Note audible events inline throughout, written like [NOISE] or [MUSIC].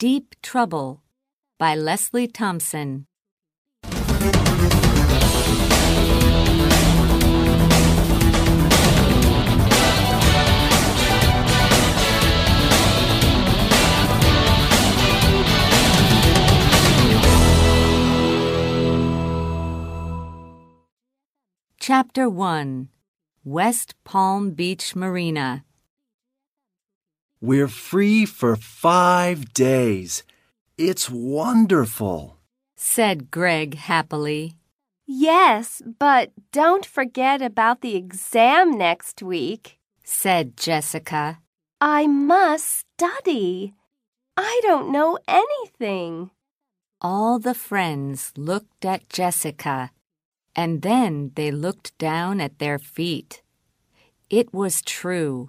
Deep Trouble by Leslie Thompson. Chapter 1 West Palm Beach Marina. We're free for five days. It's wonderful. said Greg happily. Yes, but don't forget about the exam next week. said Jessica. I must study. I don't know anything. All the friends looked at Jessica, and then they looked down at their feet. It was true.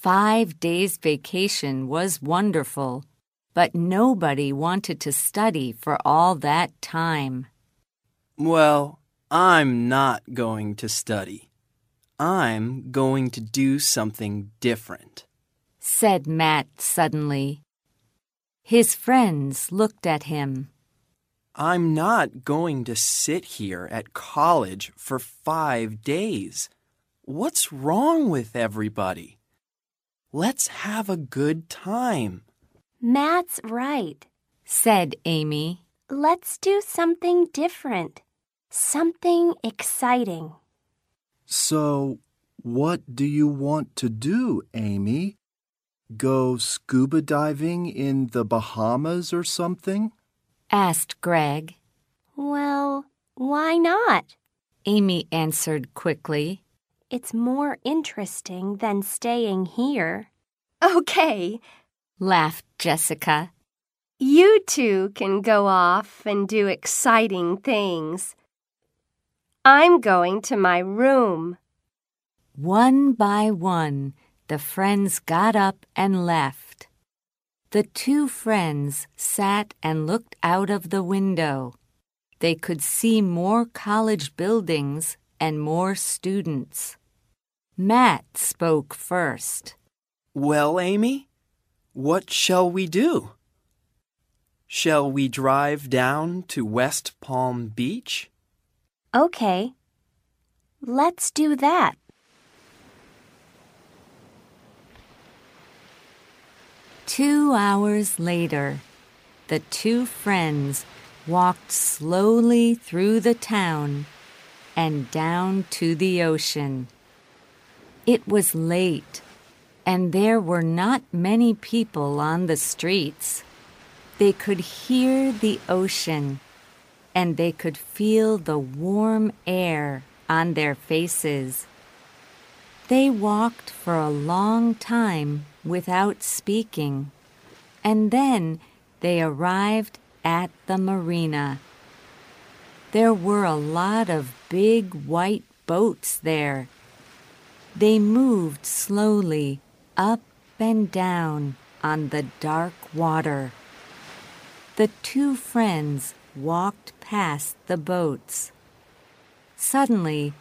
Five days' vacation was wonderful, but nobody wanted to study for all that time. Well, I'm not going to study. I'm going to do something different. said Matt suddenly. His friends looked at him. I'm not going to sit here at college for five days. What's wrong with everybody? Let's have a good time. Matt's right. said Amy. Let's do something different. Something exciting. So, what do you want to do, Amy? Go scuba diving in the Bahamas or something? asked Greg. Well, why not? Amy answered quickly. It's more interesting than staying here. Okay, Laughed Jessica. you two can go off and do exciting things. I'm going to my room. One by one, the friends got up and left. The two friends sat and looked out of the window. They could see more college buildings and more students. Matt spoke first. Well, Amy, what shall we do? Shall we drive down to West Palm Beach? Okay, let's do that. Two hours later, the two friends walked slowly through the town and down to the ocean. It was late, and there were not many people on the streets. They could hear the ocean, and they could feel the warm air on their faces. They walked for a long time without speaking, and then they arrived at the marina. There were a lot of big white boats there. They moved slowly up and down on the dark water. The two friends walked past the boats. Suddenly,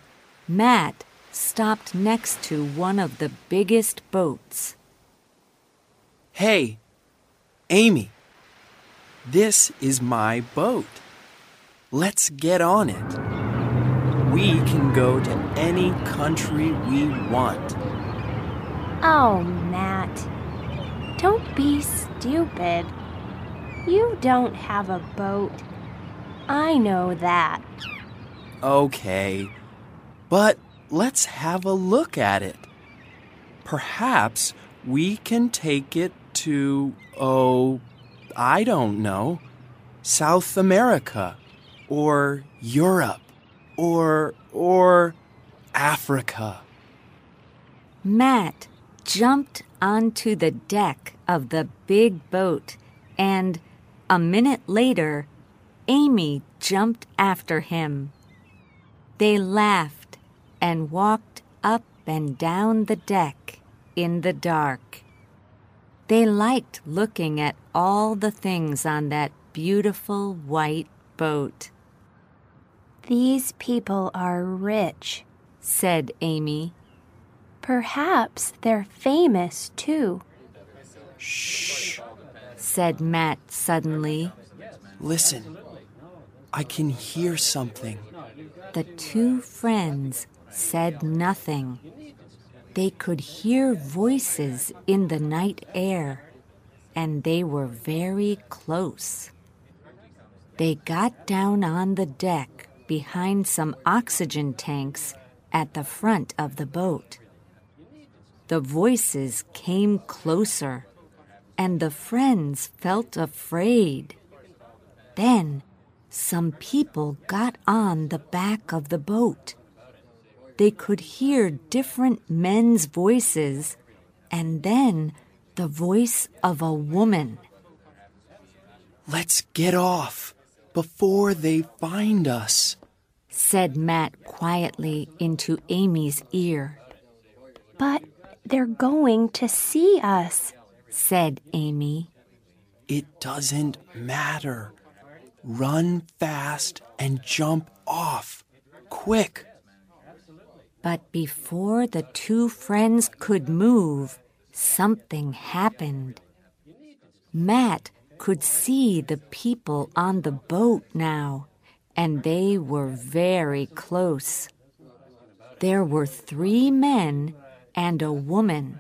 Matt stopped next to one of the biggest boats. Hey, Amy, this is my boat. Let's get on it. We can go to any country we want. Oh, Matt, don't be stupid. You don't have a boat. I know that. Okay, but let's have a look at it. Perhaps we can take it to, oh, I don't know, South America, or Europe, or, or Africa. Matt jumped onto the deck of the big boat, and a minute later, Amy jumped after him. They laughed and walked up and down the deck in the dark. They liked looking at all the things on that beautiful white boat, These people are rich. said Amy. Perhaps they're famous too. Shh. said Matt suddenly. Listen, I can hear something. The two friends said nothing. They could hear voices in the night air, and they were very close. They got down on the deck behind some oxygen tanks at the front of the boat. The voices came closer, and the friends felt afraid. Then some people got on the back of the boat. They could hear different men's voices and then the voice of a woman. Let's get off before they find us, said Matt quietly into Amy's ear. But they're going to see us, said Amy. It doesn't matter. Run fast and jump off. Quick. But before the two friends could move, something happened. Matt could see the people on the boat now, and they were very close. There were three men and a woman,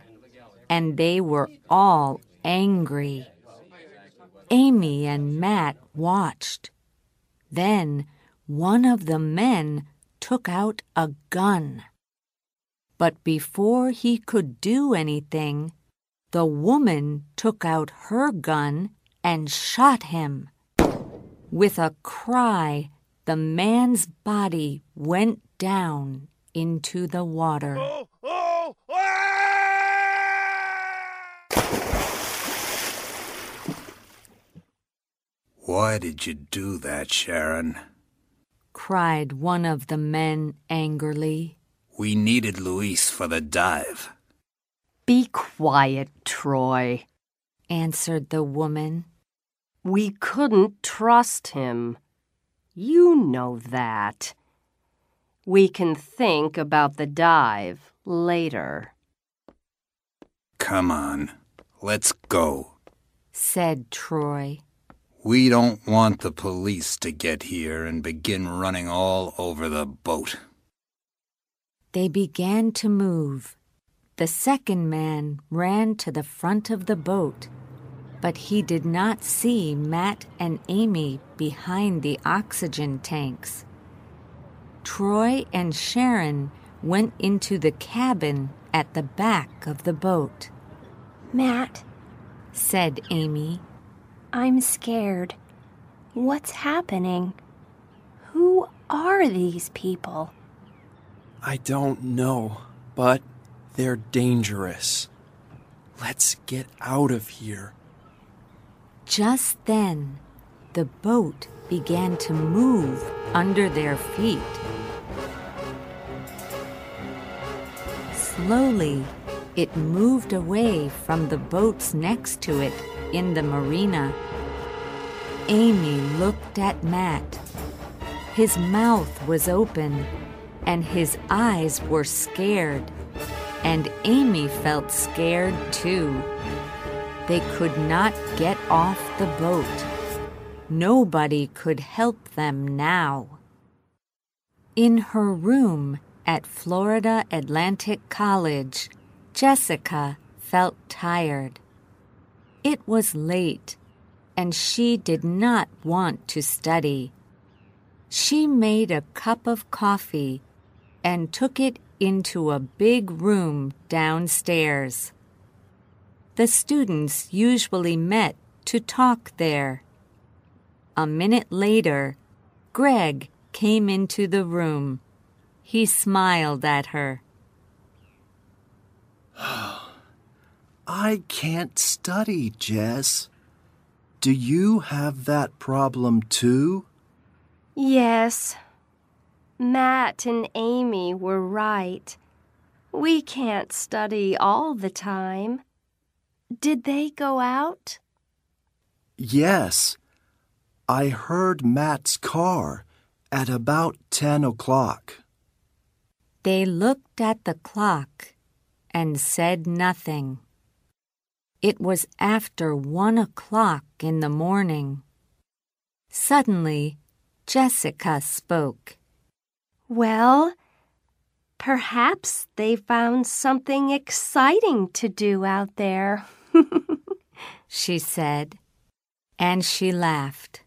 and they were all angry. Amy and Matt watched. Then one of the men took out a gun. But before he could do anything, the woman took out her gun and shot him. With a cry, the man's body went down into the water. Oh, oh, Why did you do that, Sharon? cried one of the men angrily. We needed Luis for the dive. Be quiet, Troy, answered the woman. We couldn't trust him. You know that. We can think about the dive later. Come on, let's go, said Troy. We don't want the police to get here and begin running all over the boat. They began to move. The second man ran to the front of the boat, but he did not see Matt and Amy behind the oxygen tanks. Troy and Sharon went into the cabin at the back of the boat. Matt, said Amy, I'm scared. What's happening? Who are these people? I don't know, but they're dangerous. Let's get out of here. Just then, the boat began to move under their feet. Slowly, it moved away from the boats next to it in the marina. Amy looked at Matt. His mouth was open and his eyes were scared. And Amy felt scared too. They could not get off the boat. Nobody could help them now. In her room at Florida Atlantic College, Jessica felt tired. It was late, and she did not want to study. She made a cup of coffee and took it into a big room downstairs. The students usually met to talk there. A minute later, Greg came into the room. He smiled at her. [SIGHS] I can't study, Jess. Do you have that problem too? Yes. Matt and Amy were right. We can't study all the time. Did they go out? Yes. I heard Matt's car at about 10 o'clock. They looked at the clock and said nothing. It was after one o'clock in the morning. Suddenly, Jessica spoke. Well, perhaps they found something exciting to do out there. [LAUGHS] she said, and she laughed.